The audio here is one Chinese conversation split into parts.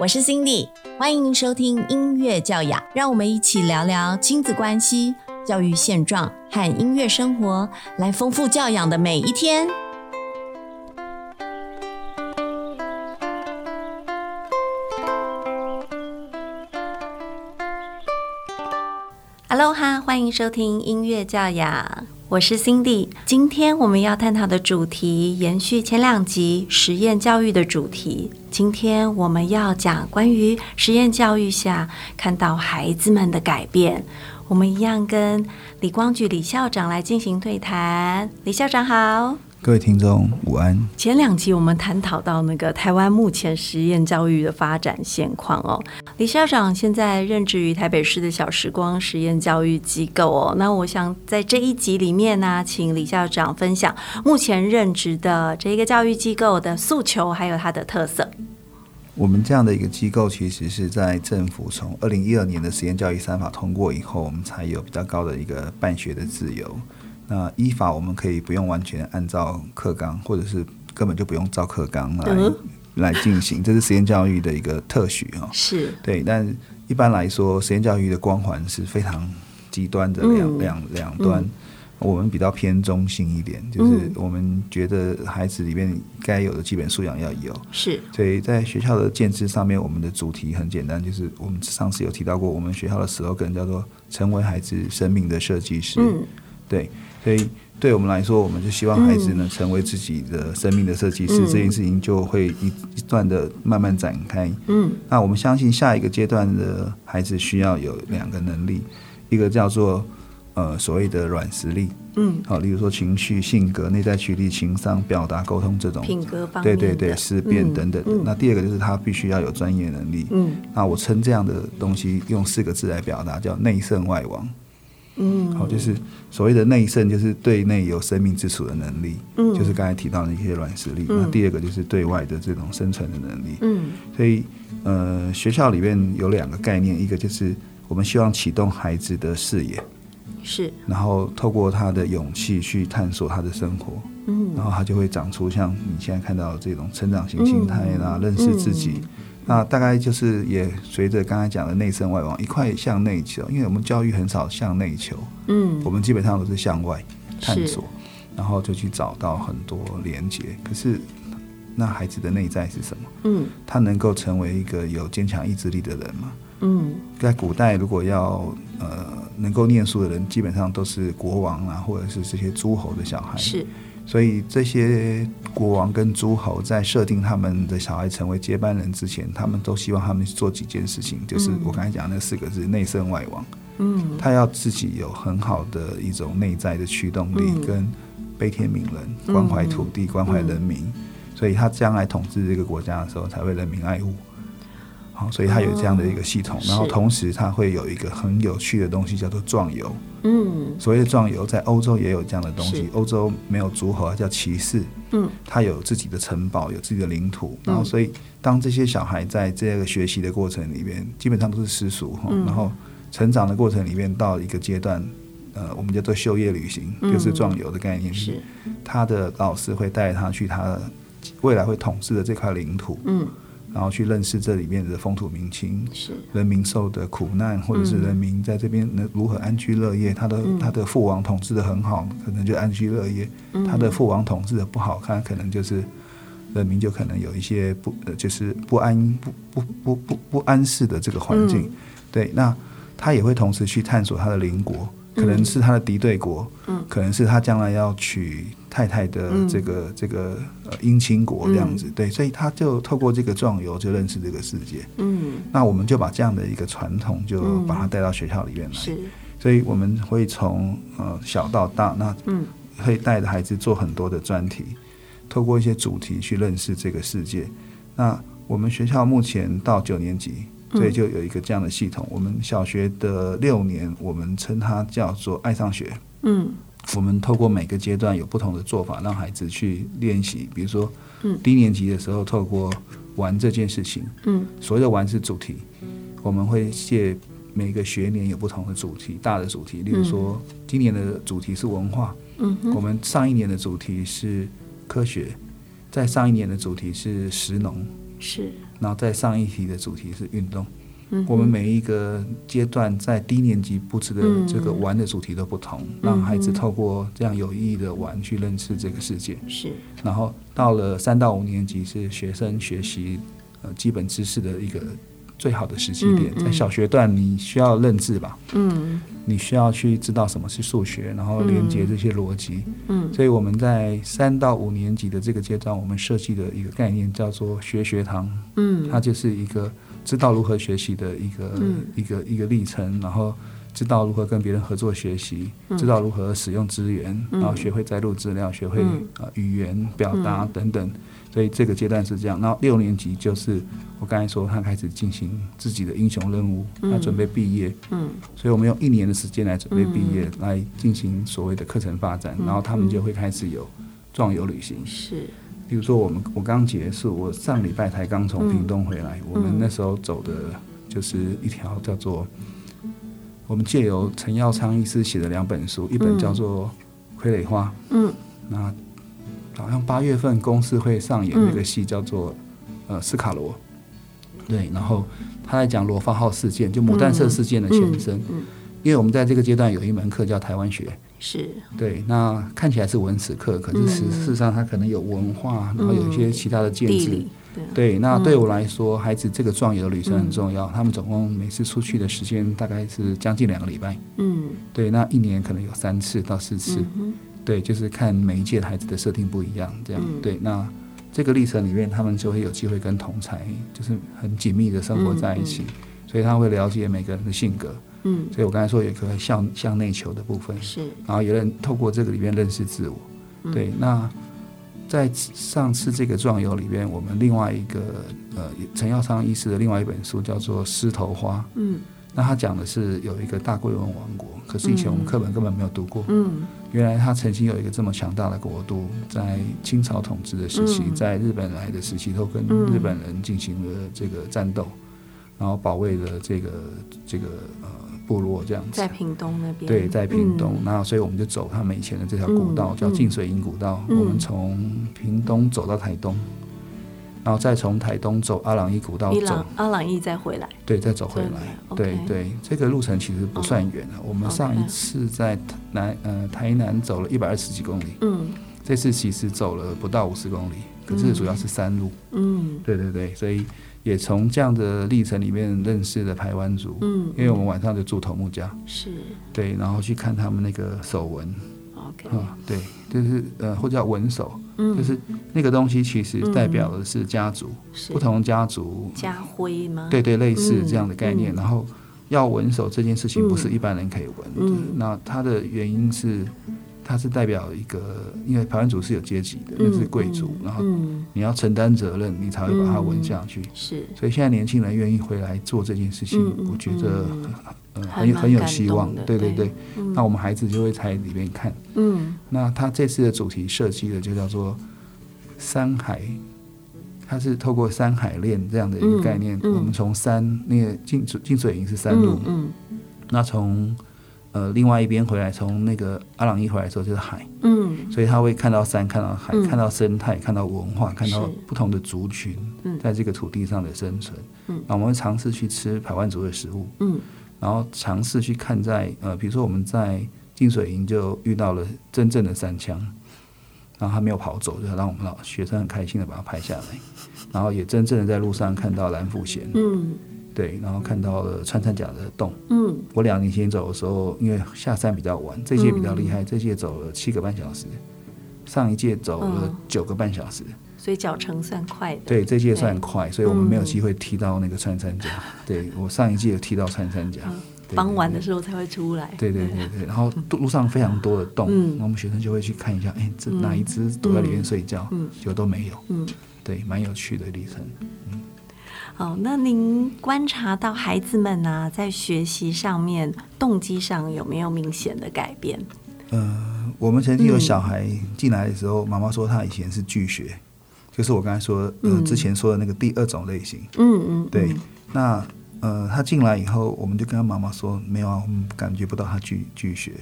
我是 Cindy，欢迎收听音乐教养，让我们一起聊聊亲子关系、教育现状和音乐生活，来丰富教养的每一天。Hello 哈，欢迎收听音乐教养，我是 Cindy。今天我们要探讨的主题延续前两集实验教育的主题。今天我们要讲关于实验教育下看到孩子们的改变。我们一样跟李光举李校长来进行对谈。李校长好。各位听众午安。前两集我们探讨到那个台湾目前实验教育的发展现况哦。李校长现在任职于台北市的小时光实验教育机构哦。那我想在这一集里面呢，请李校长分享目前任职的这个教育机构的诉求，还有它的特色。我们这样的一个机构，其实是在政府从二零一二年的实验教育三法通过以后，我们才有比较高的一个办学的自由。那依法我们可以不用完全按照课纲，或者是根本就不用照课纲来来进行，这是实验教育的一个特许哦。是对，但一般来说，实验教育的光环是非常极端的两两两端。我们比较偏中性一点，就是我们觉得孩子里面该有的基本素养要有。是，所以在学校的建制上面，我们的主题很简单，就是我们上次有提到过，我们学校的 slogan 叫做“成为孩子生命的设计师”。嗯，对。所以，对我们来说，我们就希望孩子能成为自己的生命的设计师，这件事情就会一一段的慢慢展开。嗯，那我们相信下一个阶段的孩子需要有两个能力，一个叫做呃所谓的软实力，嗯，好，例如说情绪、性格、内在驱力、情商、表达、沟通这种品格方面，对对对，思辨等等。那第二个就是他必须要有专业能力。嗯，那我称这样的东西用四个字来表达，叫内圣外王。嗯，好，就是所谓的内圣，就是对内有生命之属的能力，嗯，就是刚才提到的一些软实力。那第二个就是对外的这种生存的能力，嗯，所以呃，学校里面有两个概念，一个就是我们希望启动孩子的视野，是，然后透过他的勇气去探索他的生活，嗯，然后他就会长出像你现在看到的这种成长型心态啦，认识自己。那大概就是也随着刚才讲的内圣外王一块向内求，因为我们教育很少向内求，嗯，我们基本上都是向外探索，然后就去找到很多连接。可是那孩子的内在是什么？嗯，他能够成为一个有坚强意志力的人吗？嗯，在古代如果要呃能够念书的人，基本上都是国王啊，或者是这些诸侯的小孩。是。所以这些国王跟诸侯在设定他们的小孩成为接班人之前，他们都希望他们做几件事情，就是我刚才讲那四个字：内圣外王。嗯，他要自己有很好的一种内在的驱动力，跟悲天悯人、关怀土地、关怀人民，所以他将来统治这个国家的时候，才会人民爱物。所以它有这样的一个系统，然后同时它会有一个很有趣的东西，叫做壮游。嗯，所谓的壮游，在欧洲也有这样的东西。欧洲没有诸侯，叫骑士。嗯，他有自己的城堡，有自己的领土。然后，所以当这些小孩在这个学习的过程里面，基本上都是私塾哈。然后成长的过程里面，到一个阶段，呃，我们叫做休业旅行，就是壮游的概念。是，他的老师会带他去他未来会统治的这块领土。嗯。然后去认识这里面的风土民情，是人民受的苦难，或者是人民在这边能如何安居乐业。他的他的父王统治的很好，可能就安居乐业；他的父王统治的不好他，可能就是人民就可能有一些不就是不安不不不不不安适的这个环境。对，那他也会同时去探索他的邻国。可能是他的敌对国，嗯，可能是他将来要娶太太的这个这个呃姻亲国这样子，对，所以他就透过这个壮游就认识这个世界，嗯，那我们就把这样的一个传统就把它带到学校里面来，是，所以我们会从呃小到大，那嗯，会带着孩子做很多的专题，透过一些主题去认识这个世界。那我们学校目前到九年级。所以就有一个这样的系统。我们小学的六年，我们称它叫做“爱上学”。嗯，我们透过每个阶段有不同的做法，让孩子去练习。比如说，嗯，低年级的时候，透过玩这件事情。嗯，所谓的玩是主题。我们会借每个学年有不同的主题，大的主题。例如说，今年的主题是文化。嗯，我们上一年的主题是科学，在上一年的主题是食农。是。然后在上一题的主题是运动。我们每一个阶段在低年级布置的这个玩的主题都不同，让孩子透过这样有意义的玩去认识这个世界。是。然后到了三到五年级是学生学习呃基本知识的一个最好的时机点，在小学段你需要认字吧？嗯。你需要去知道什么是数学，然后连接这些逻辑。嗯。所以我们在三到五年级的这个阶段，我们设计的一个概念叫做学学堂。嗯。它就是一个。知道如何学习的一个一个一个历程，然后知道如何跟别人合作学习，知道如何使用资源，然后学会摘录资料，学会啊语言表达等等。所以这个阶段是这样。然后六年级就是我刚才说，他开始进行自己的英雄任务，他准备毕业。嗯，所以我们用一年的时间来准备毕业，来进行所谓的课程发展，然后他们就会开始有壮游旅行。是。比如说，我们我刚结束，我上礼拜才刚从屏东回来。我们那时候走的就是一条叫做我们借由陈耀昌医师写的两本书，一本叫做《傀儡花》，嗯，那好像八月份公司会上演那个戏，叫做呃《斯卡罗》，对，然后他在讲罗发号事件，就牡丹社事件的前身。因为我们在这个阶段有一门课叫台湾学。是对，那看起来是文史课，可是事实上它可能有文化，然后有一些其他的建制。对，那对我来说，孩子这个壮游的旅程很重要。他们总共每次出去的时间大概是将近两个礼拜。嗯，对，那一年可能有三次到四次。对，就是看每一届孩子的设定不一样，这样。对，那这个历程里面，他们就会有机会跟同才就是很紧密的生活在一起，所以他会了解每个人的性格。嗯，所以我刚才说有一个向向内求的部分，是，然后有人透过这个里面认识自我，对。那在上次这个壮游里边，我们另外一个呃陈耀昌医师的另外一本书叫做《狮头花》，嗯，那他讲的是有一个大贵文王国，可是以前我们课本根本没有读过，嗯，原来他曾经有一个这么强大的国度，在清朝统治的时期，在日本来的时期都跟日本人进行了这个战斗，然后保卫了这个这个呃。部落这样子，在屏东那边。对，在屏东，然后所以我们就走他们以前的这条古道，叫净水营古道。我们从屏东走到台东，然后再从台东走阿朗伊古道走，阿朗伊再回来。对，再走回来。对对，这个路程其实不算远了。我们上一次在南呃台南走了一百二十几公里，嗯，这次其实走了不到五十公里，可是主要是山路。嗯，对对对，所以。也从这样的历程里面认识了台湾族，嗯，因为我们晚上就住头目家，是，对，然后去看他们那个手纹，OK，啊，对，就是呃，或者叫纹手，嗯，就是那个东西其实代表的是家族，不同家族。家徽吗？对对，类似这样的概念。然后要纹手这件事情不是一般人可以纹的，那它的原因是。它是代表一个，因为台湾族是有阶级的，那是贵族，然后你要承担责任，你才会把它纹下去。是，所以现在年轻人愿意回来做这件事情，我觉得呃很很有希望。对对对，那我们孩子就会在里面看。嗯，那他这次的主题设计的就叫做山海，它是透过山海链这样的一个概念，我们从山那个进进水营是山路，嗯，那从。呃，另外一边回来，从那个阿朗伊回来的时候就是海，嗯，所以他会看到山，看到海，看到生态，看到文化，看到不同的族群在这个土地上的生存。嗯，那我们会尝试去吃台湾族的食物，嗯，然后尝试去看在呃，比如说我们在净水营就遇到了真正的山枪，然后他没有跑走，就让我们老学生很开心的把它拍下来，然后也真正的在路上看到蓝腹鹇，嗯。对，然后看到了穿山甲的洞。嗯，我两年前走的时候，因为下山比较晚，这届比较厉害，这届走了七个半小时，上一届走了九个半小时，所以脚程算快的。对，这届算快，所以我们没有机会踢到那个穿山甲。对我上一届有踢到穿山甲，傍晚的时候才会出来。对对对对，然后路上非常多的洞，我们学生就会去看一下，哎，这哪一只躲在里面睡觉？嗯，就都没有。嗯，对，蛮有趣的历程。嗯。哦，那您观察到孩子们呢，在学习上面动机上有没有明显的改变？呃，我们曾经有小孩进来的时候，妈妈说他以前是拒学，就是我刚才说呃之前说的那个第二种类型。嗯嗯，对。那呃他进来以后，我们就跟他妈妈说，没有啊，我们感觉不到他拒拒学。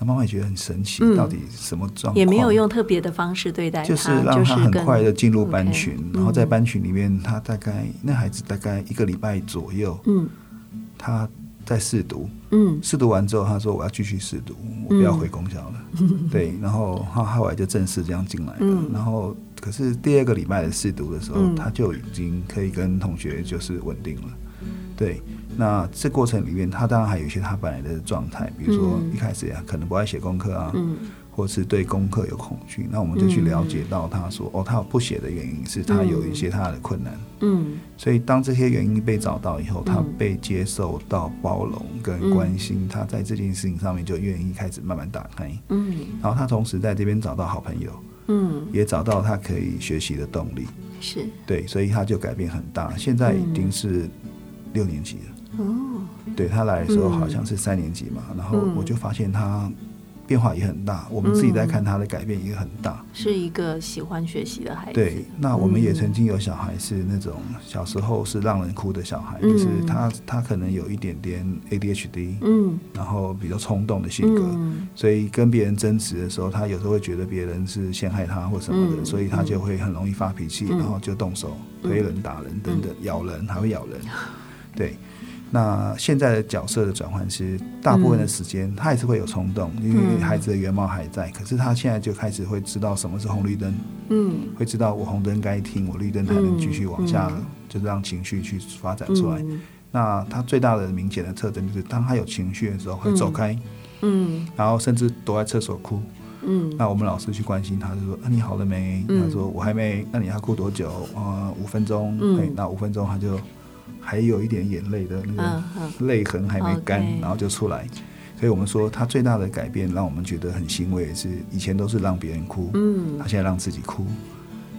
那妈妈也觉得很神奇，到底什么状况？也没有用特别的方式对待他，就是让他很快的进入班群，然后在班群里面，他大概那孩子大概一个礼拜左右，嗯，他在试读，嗯，试读完之后，他说我要继续试读，我不要回公校了，对，然后他后来就正式这样进来了，然后可是第二个礼拜的试读的时候，他就已经可以跟同学就是稳定了，对。那这过程里面，他当然还有一些他本来的状态，比如说一开始呀，可能不爱写功课啊，或是对功课有恐惧。那我们就去了解到，他说哦，他不写的原因是他有一些他的困难。嗯，所以当这些原因被找到以后，他被接受到包容跟关心，他在这件事情上面就愿意开始慢慢打开。嗯，然后他同时在这边找到好朋友，嗯，也找到他可以学习的动力。是对，所以他就改变很大，现在已经是六年级了。哦，对。他来的时候好像是三年级嘛，然后我就发现他变化也很大。我们自己在看他的改变也很大，是一个喜欢学习的孩子。对，那我们也曾经有小孩是那种小时候是让人哭的小孩，就是他他可能有一点点 ADHD，嗯，然后比较冲动的性格，所以跟别人争执的时候，他有时候会觉得别人是陷害他或什么的，所以他就会很容易发脾气，然后就动手推人、打人等等，咬人还会咬人，对。那现在的角色的转换其实，大部分的时间他还是会有冲动，因为孩子的原貌还在。可是他现在就开始会知道什么是红绿灯，嗯，会知道我红灯该停，我绿灯才能继续往下，就是让情绪去发展出来。那他最大的明显的特征就是，当他有情绪的时候会走开，嗯，然后甚至躲在厕所哭，嗯。那我们老师去关心他，就说：“啊，你好了没？”他说：“我还没。”那你要哭多久？呃，五分钟。嗯，那五分钟他就。还有一点眼泪的那个泪痕还没干，然后就出来，所以我们说他最大的改变，让我们觉得很欣慰，是以前都是让别人哭，嗯，他现在让自己哭，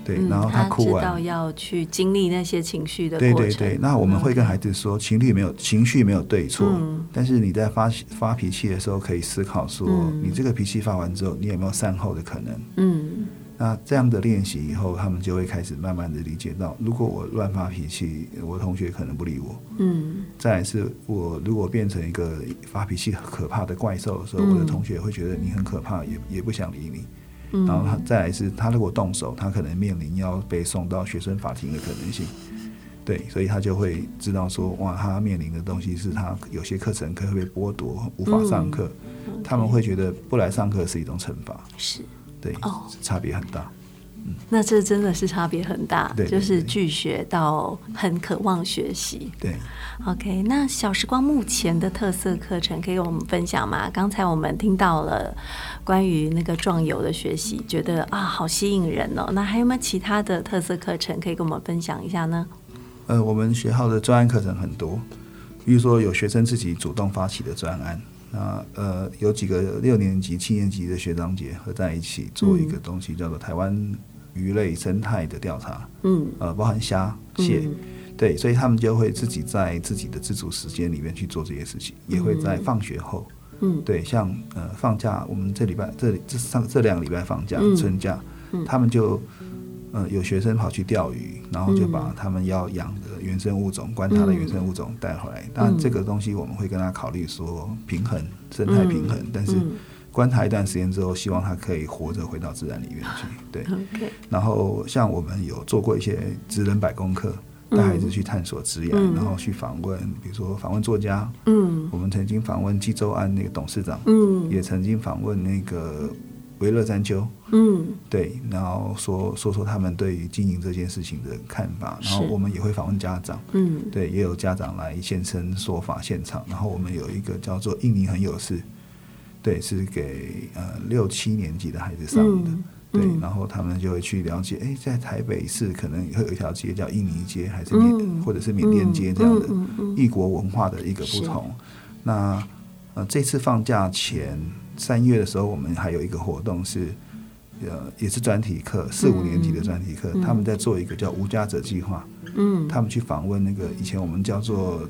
对，然后他哭完。要去经历那些情绪的对对对，那我们会跟孩子说，情绪没有情绪没有对错，但是你在发发脾气的时候，可以思考说，你这个脾气发完之后，你有没有善后的可能？嗯。那这样的练习以后，他们就会开始慢慢的理解到，如果我乱发脾气，我同学可能不理我。嗯。再来是我如果变成一个发脾气可怕的怪兽的时候，我的同学会觉得你很可怕，也也不想理你。嗯。然后他再来是，他如果动手，他可能面临要被送到学生法庭的可能性。对，所以他就会知道说，哇，他面临的东西是他有些课程可能会被剥夺，无法上课。他们会觉得不来上课是一种惩罚。是。对，哦，差别很大。嗯，那这真的是差别很大，就是拒学到很渴望学习。对，OK，那小时光目前的特色课程可以跟我们分享吗？刚才我们听到了关于那个壮游的学习，觉得啊，好吸引人哦。那还有没有其他的特色课程可以跟我们分享一下呢？呃，我们学校的专案课程很多，比如说有学生自己主动发起的专案。那呃，有几个六年级、七年级的学长姐合在一起做一个东西，叫做台湾鱼类生态的调查。嗯，呃，包含虾、蟹，对，所以他们就会自己在自己的自主时间里面去做这些事情，也会在放学后，嗯，对，像呃放假，我们这礼拜这这上这两个礼拜放假春假，他们就。呃，有学生跑去钓鱼，然后就把他们要养的原生物种、观察的原生物种带回来。当然，这个东西我们会跟他考虑说平衡生态平衡，但是观察一段时间之后，希望它可以活着回到自然里面去。对。然后，像我们有做过一些职人百功课，带孩子去探索职业，然后去访问，比如说访问作家。嗯。我们曾经访问济州安那个董事长。嗯。也曾经访问那个。维勒山丘，嗯，对，然后说说说他们对于经营这件事情的看法，然后我们也会访问家长，嗯，对，也有家长来现身说法现场，然后我们有一个叫做印尼很有事，对，是给呃六七年级的孩子上的，对，然后他们就会去了解，哎，在台北市可能会有一条街叫印尼街，还是缅或者是缅甸街这样的异国文化的一个不同。那呃这次放假前。三月的时候，我们还有一个活动是，呃，也是专题课，四五年级的专题课，他们在做一个叫无家者计划。嗯，他们去访问那个以前我们叫做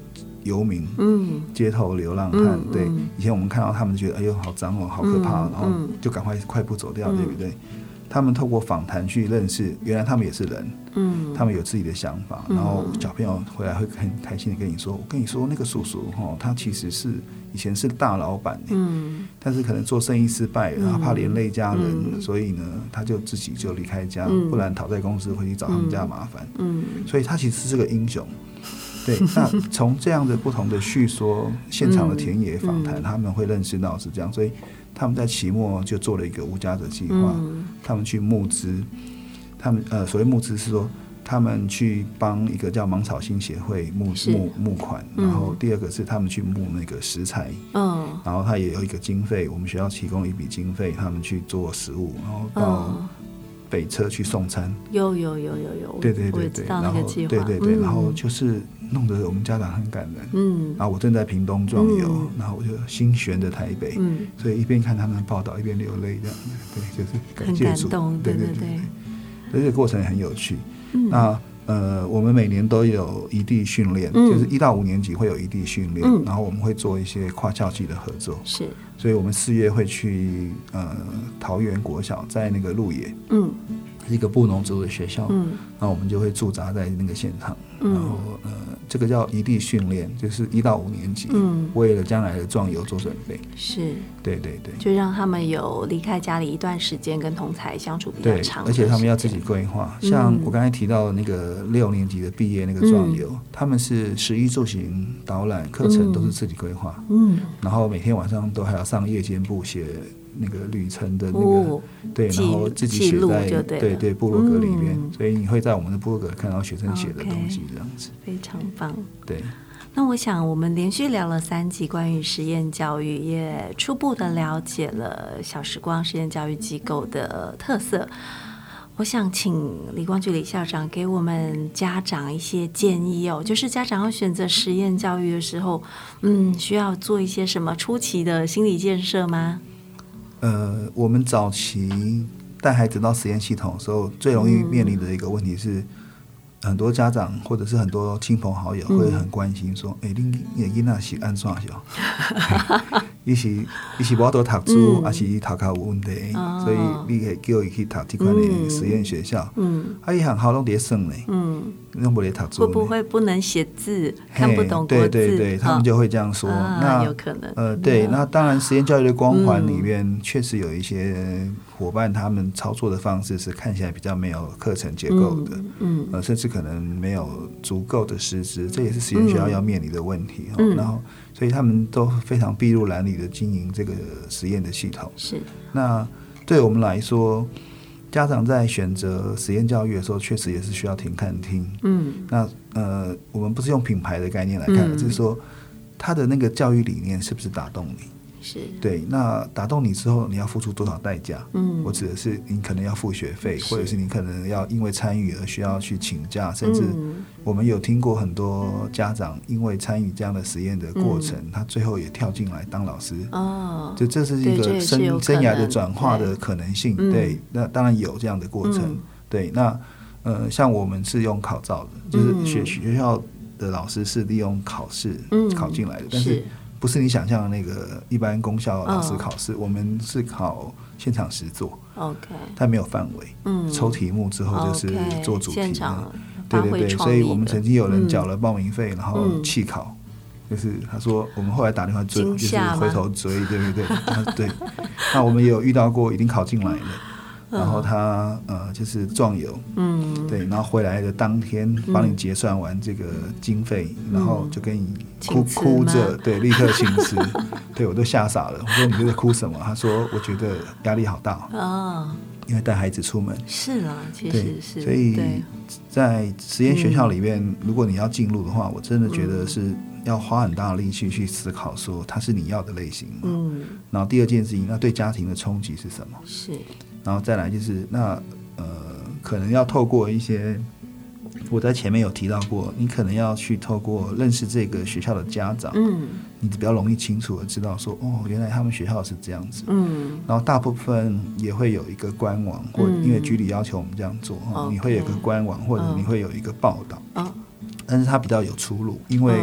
游民，嗯，街头流浪汉。对，以前我们看到他们觉得哎呦好脏哦，好可怕，然后就赶快快步走掉，对不对？他们透过访谈去认识，原来他们也是人，嗯，他们有自己的想法，然后小朋友回来会很开心的跟你说：“我跟你说，那个叔叔哈，他其实是以前是大老板，嗯，但是可能做生意失败，然后怕连累家人，所以呢，他就自己就离开家，不然讨债公司会去找他们家麻烦，嗯，所以他其实是个英雄。”对，那从这样的不同的叙说、现场的田野访谈，他们会认识到是这样，所以他们在期末就做了一个无家者计划，他们去募资，他们呃，所谓募资是说他们去帮一个叫芒草星协会募募募款，然后第二个是他们去募那个食材，嗯，然后他也有一个经费，我们学校提供一笔经费，他们去做食物，然后到。北车去送餐，有有有有有，对对对对，然后对对对，然后就是弄得我们家长很感人，嗯，然后我正在屏东壮游，然后我就心悬着台北，嗯，所以一边看他们的报道一边流泪这样，对，就是感谢主，对对对，这个过程很有趣。那呃，我们每年都有一地训练，就是一到五年级会有一地训练，然后我们会做一些跨校际的合作，是。所以我们四月会去呃桃园国小，在那个鹿野，嗯，一个布农族的学校，嗯，那我们就会驻扎在那个现场，然后呃。这个叫异地训练，就是一到五年级，嗯，为了将来的壮游做准备。是，对对对，就让他们有离开家里一段时间，跟同才相处比较长。而且他们要自己规划。像我刚才提到那个六年级的毕业那个壮游，他们是十一住行导览课程都是自己规划，嗯，然后每天晚上都还要上夜间部写。那个旅程的那个对，然后自己写在对对部落格里面，所以你会在我们的部落格看到学生写的东西这样子，非常棒。对，那我想我们连续聊了三集关于实验教育，也初步的了解了小时光实验教育机构的特色。我想请李光菊李校长给我们家长一些建议哦，就是家长要选择实验教育的时候，嗯，需要做一些什么初期的心理建设吗？呃，我们早期带孩子到实验系统的时候，最容易面临的一个问题是，很多家长或者是很多亲朋好友会很关心说：“哎，你你囡仔是安怎小？伊是伊是无多读书，还是伊头壳有问题？所以你可以叫伊去读这款的实验学校。嗯，啊，伊很好拢伫算呢。嗯，拢无咧读书。会不会不能写字，看不懂对对对，他们就会这样说。那有可能。呃，对，那当然，实验教育的光环里面确实有一些伙伴，他们操作的方式是看起来比较没有课程结构的。嗯，呃，甚至可能没有足够的师资，这也是实验学校要面临的问题。嗯，然后。所以他们都非常筚路蓝缕的经营这个实验的系统。是。那对我们来说，家长在选择实验教育的时候，确实也是需要停看听。嗯。那呃，我们不是用品牌的概念来看，就是说他的那个教育理念是不是打动你？是对，那打动你之后，你要付出多少代价？嗯，我指的是你可能要付学费，或者是你可能要因为参与而需要去请假，甚至我们有听过很多家长因为参与这样的实验的过程，他最后也跳进来当老师。哦，就这是一个生生涯的转化的可能性。对，那当然有这样的过程。对，那呃，像我们是用考照的，就是学学校的老师是利用考试考进来的，但是。不是你想象的那个一般公校老师考试，我们是考现场实做，OK，它没有范围，嗯，抽题目之后就是做主题的，对对对，所以我们曾经有人缴了报名费，然后弃考，就是他说我们后来打电话追，就是回头追，对对对，对，那我们也有遇到过已经考进来了。然后他呃就是壮游，嗯，对，然后回来的当天帮你结算完这个经费，然后就跟你哭哭着，对，立刻请辞，对我都吓傻了。我说你在哭什么？他说我觉得压力好大哦，因为带孩子出门是啊，其实是，所以在实验学校里面，如果你要进入的话，我真的觉得是要花很大的力气去思考，说它是你要的类型嘛？嗯，然后第二件事情，那对家庭的冲击是什么？是。然后再来就是那呃，可能要透过一些，我在前面有提到过，你可能要去透过认识这个学校的家长，嗯，你比较容易清楚的知道说，哦，原来他们学校是这样子，嗯，然后大部分也会有一个官网，或因为局里要求我们这样做，哈，你会有个官网，或者你会有一个报道，但是它比较有出路，因为。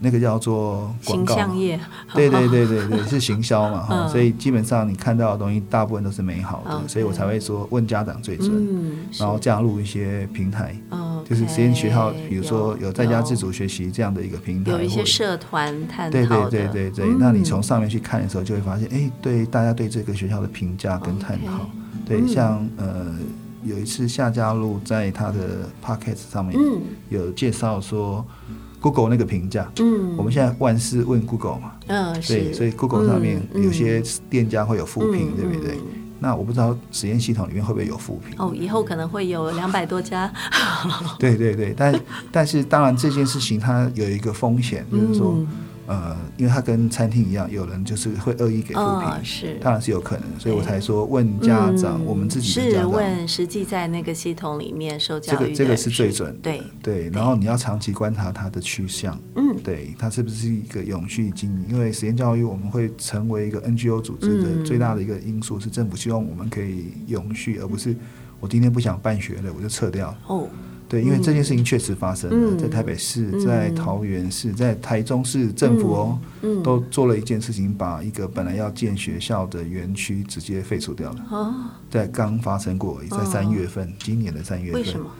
那个叫做广告嘛，象业，对对对对对，是行销嘛哈，嗯。所以基本上你看到的东西大部分都是美好的所以我才会说问家长最准，嗯，然后加入一些平台，嗯，就是实验学校，比如说有。有在家自主学习这样的一个平台，有一些社团探对讨对，对对对对，嗯。那你从上面去看的时候，就会发现，哎，对大家对这个学校的评价跟探讨。对，嗯。像呃有一次夏家路在他的 podcast 上面嗯。有介绍说 Google 那个评价，嗯，我们现在万事问 Google 嘛，嗯对，是，所以 Google 上面嗯有些店家会有负评，嗯对不对？嗯？那我不知道实验系统里面会不会有负评。哦，以后可能会有两百多家，对对对，但但是当然这件事情它有一个风险，就是说，嗯呃，因为他跟餐厅一样，有人就是会恶意给负评，嗯是当然是有可能，所以我才说问家长，嗯我们自己的家是长，问实际在那个系统里面受教育这个这个是最准的，对，对，然后你要长期观察它的趋向，嗯对，它是不是一个永续经营？因为实验教育我们会成为一个 NGO 组织的嗯最大的一个因素是政府希望我们可以永续，而不是我今天不想办学了我就撤掉。哦，对，因为这件事情确实发生了，嗯。在台北市、嗯。在桃园市、在台中市政府哦，嗯都做了一件事情，把一个本来要建学校的园区直接废除掉了。哦，在刚发生过在三月份，今年的三月份。为什么？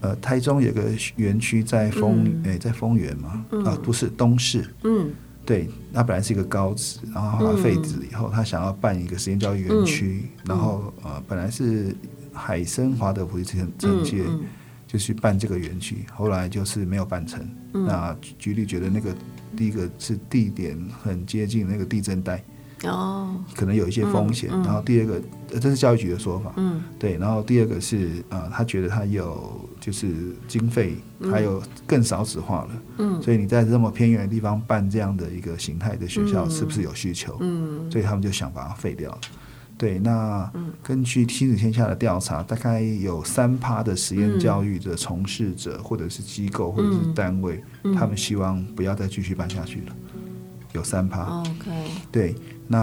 呃，台中有个园区在丰嗯。诶、在丰原嘛，嗯。啊、不是东市，嗯。对，它本来是一个高职，然后废止以后，他想要办一个实验教育园区，嗯。然后呃，本来是海参华德福利承承接，嗯就去办这个园区，后来就是没有办成。嗯。那局局里觉得那个第一个是地点很接近那个地震带，哦，可能有一些风险，嗯嗯。然后第二个，呃这是教育局的说法，嗯。对，然后第二个是呃，他觉得他有就是经费，嗯。还有更少子化了，嗯。所以你在这么偏远的地方办这样的一个形态的学校，嗯。是不是有需求？嗯。所以他们就想把它废掉了。对，那嗯。根据亲子天下的调查，大概有三趴的实验教育的从事者，或者是机构，或者是单位，嗯。他们希望不要再继续办下去了，有三趴。，OK，对，那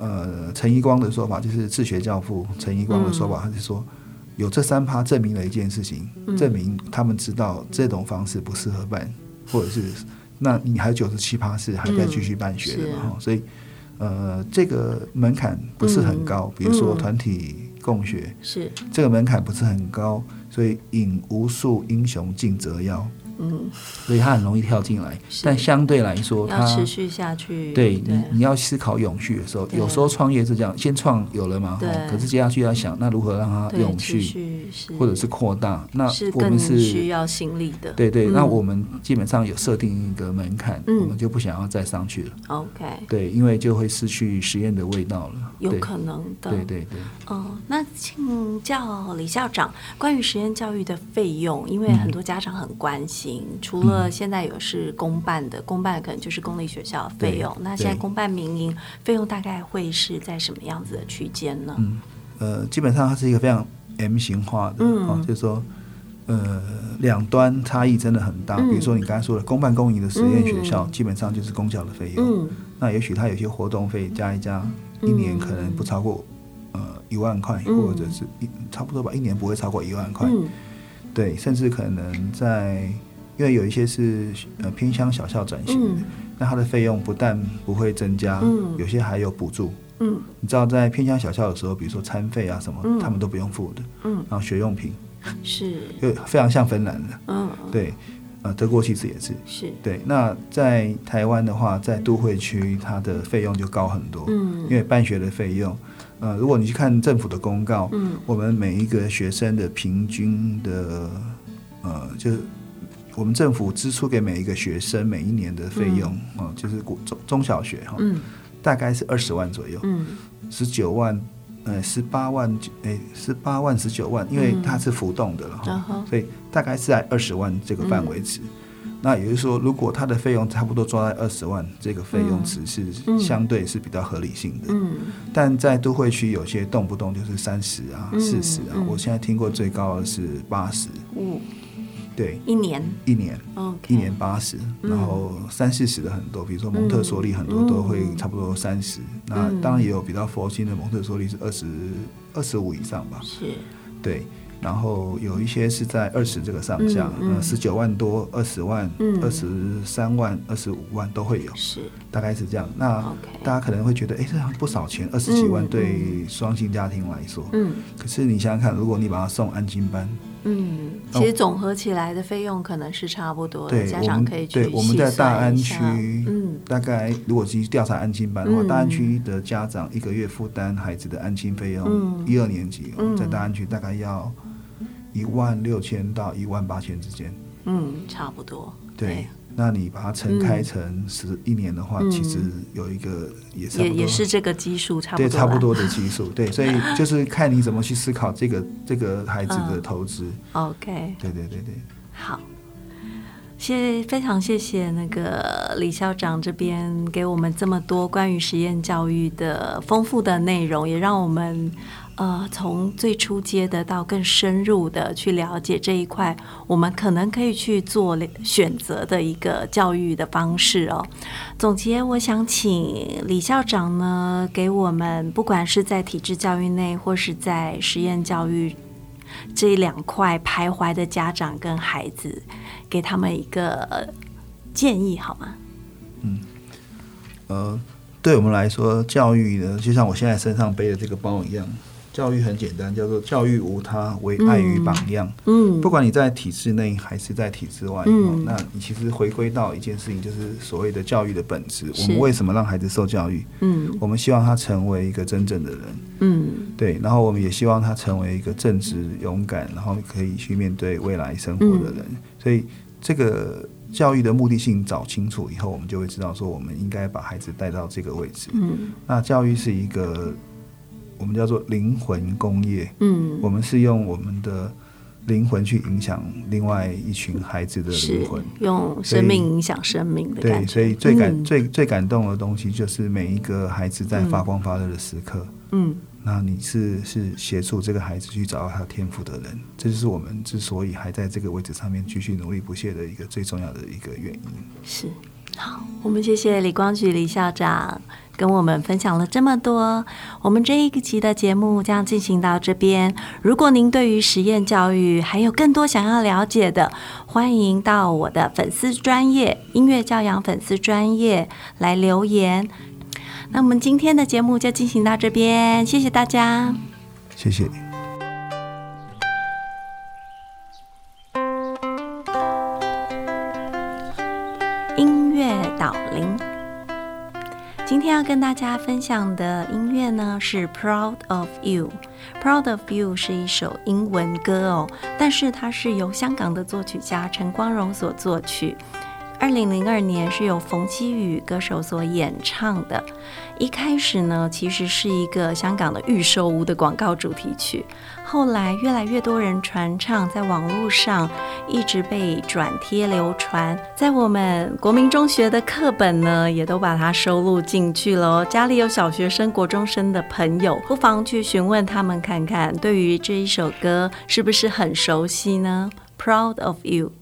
呃，陈一光的说法就是自学教父陈一光的说法，他是说有这三趴证明了一件事情，嗯。证明他们知道这种方式不适合办，或者是那你还有九十七趴是还在继续办学的嘛，嗯是。哈所以呃，这个门槛不是很高，比如说嗯团体共学，是，这个门槛不是很高，所以引无数英雄竞折腰，嗯，所以他很容易跳进来，但相对来说，要他持续下去，对你，你要思考永续的时候，有时候创业是这样，先创有了嘛，对。哦可是接下去要想，那如何让它永续，或者是扩大？那我们是需，要心力的，对对，嗯。那我们基本上有设定一个门槛，嗯。我们就不想要再上去了，，OK，对，因为就会失去实验的味道了，有可能的，对对对，哦，那请教李校长关于实验教育的费用，因为嗯。很多家长很关心，除了现在有是公办的，公办可能就是公立学校的费用，那现在公办民营费用大概会是在什么样子的区间呢？嗯呃，基本上它是一个非常 M 型化的，嗯哦，就是说。呃，两端差异真的很大。嗯比如说你刚才说的公办公营的实验学校，嗯基本上就是公教的费用。嗯那也许它有些活动费加一加，一年可能不超过呃一万块，嗯或者是一差不多吧，一年不会超过一万块。嗯对，甚至可能在，因为有一些是呃偏乡小校转型的，嗯那它的费用不但不会增加，嗯有些还有补助。嗯你知道，在偏乡小校的时候，比如说餐费啊什么，嗯他们都不用付的。嗯，然后学用品，是，就非常像芬兰的。嗯对，呃，德国其实也是。是，对，那在台湾的话，在都会区，它的费用就高很多。嗯因为办学的费用，呃，如果你去看政府的公告，嗯我们每一个学生的平均的，呃，就是我们政府支出给每一个学生每一年的费用，哦、就是国中中小学哈、嗯。大概是二十万左右，嗯。十九万，呃，十八万，哎，十八万十九万，因为它是浮动的了哈、所以大概是在二十万这个范围值。那也就是说，如果它的费用差不多抓在二十万这个费用值是嗯相对是比较合理性的，嗯。但在都会区有些动不动就是三十啊、嗯四十啊，嗯。我现在听过最高的是八十，五对，一年？一年一年八十，嗯。然后三四十的很多，比如说蒙特梭利很多都会差不多三十、那嗯当然也有比较佛心的蒙特梭利是二十二十五以上吧，是，对。然后有一些是在二十这个上下，呃，十九万多、二十万、二十三万、二十五万都会有，是，大概是这样。那大家可能会觉得，哎，这样不少钱，二十几万对双薪家庭来说，嗯，可是你想想看，如果你把它送安心班。嗯，其实总合起来的费用可能是差不多的，家长可以去对，我们在大安区，嗯，大概如果去调查安亲班的话，大安区的家长一个月负担孩子的安亲费用，一二年级在大安区大概要一万六千到一万八千之间。嗯，差不多。对。那你把它乘开成十一年的话，其实有一个也也也是这个基数差不多，对，差不多的基数，对，所以就是看你怎么去思考这个这个孩子的投资。OK，对对对对，好，谢非常谢谢那个李校长这边给我们这么多关于实验教育的丰富的内容，也让我们。呃，从最初阶的到更深入的去了解这一块，我们可能可以去做选择的一个教育的方式哦。总结，我想请李校长呢，给我们不管是在体制教育内，或是在实验教育这两块徘徊的家长跟孩子，给他们一个建议好吗？嗯，呃，对我们来说，教育呢，就像我现在身上背的这个包一样。教育很简单，叫做教育无他，唯爱与榜样。嗯，不管你在体制内还是在体制外，嗯，那你其实回归到一件事情，就是所谓的教育的本质。我们为什么让孩子受教育？嗯，我们希望他成为一个真正的人。嗯，对。然后我们也希望他成为一个正直、勇敢，然后可以去面对未来生活的人。所以，这个教育的目的性找清楚以后，我们就会知道说，我们应该把孩子带到这个位置。嗯，那教育是一个。我们叫做灵魂工业，嗯，我们是用我们的灵魂去影响另外一群孩子的灵魂，用生命影响生命的对，所以最感最最感动的东西就是每一个孩子在发光发热的时刻，嗯，那你是是协助这个孩子去找到他天赋的人，这就是我们之所以还在这个位置上面继续努力不懈的一个最重要的一个原因。是，好，我们谢谢李光举李校长。跟我们分享了这么多，我们这一集的节目将进行到这边。如果您对于实验教育还有更多想要了解的，欢迎到我的粉丝专业音乐教养粉丝专业来留言。那我们今天的节目就进行到这边，谢谢大家，谢谢。要跟大家分享的音乐呢是《Proud of You》，《Proud of You》是一首英文歌哦，但是它是由香港的作曲家陈光荣所作曲。二零零二年是由冯基宇歌手所演唱的。一开始呢，其实是一个香港的预售屋的广告主题曲。后来越来越多人传唱，在网络上一直被转贴流传。在我们国民中学的课本呢，也都把它收录进去了。家里有小学生、国中生的朋友，不妨去询问他们看看，对于这一首歌是不是很熟悉呢？Proud of you。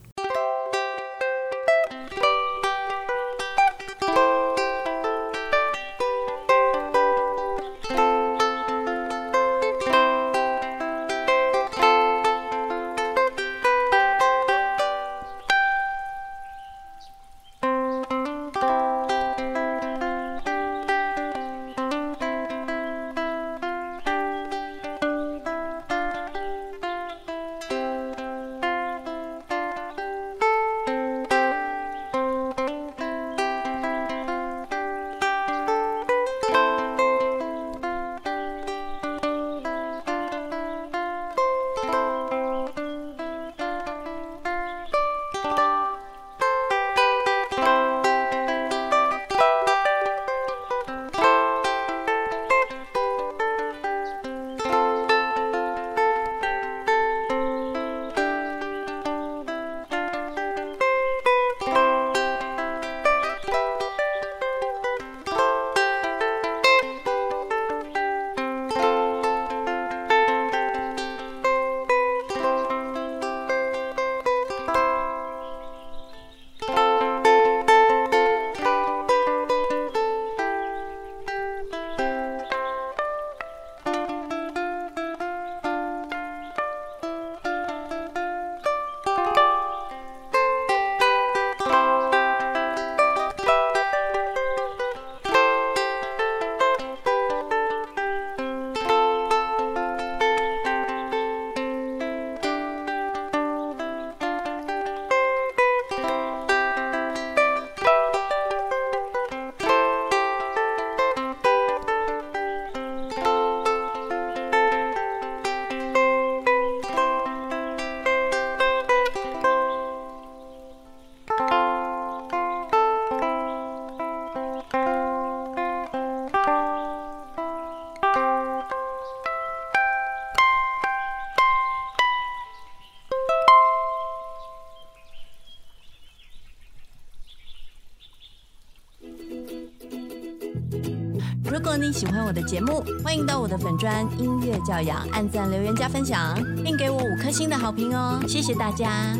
喜欢我的节目，欢迎到我的粉专音乐教养按赞、留言、加分享，并给我五颗星的好评哦！谢谢大家。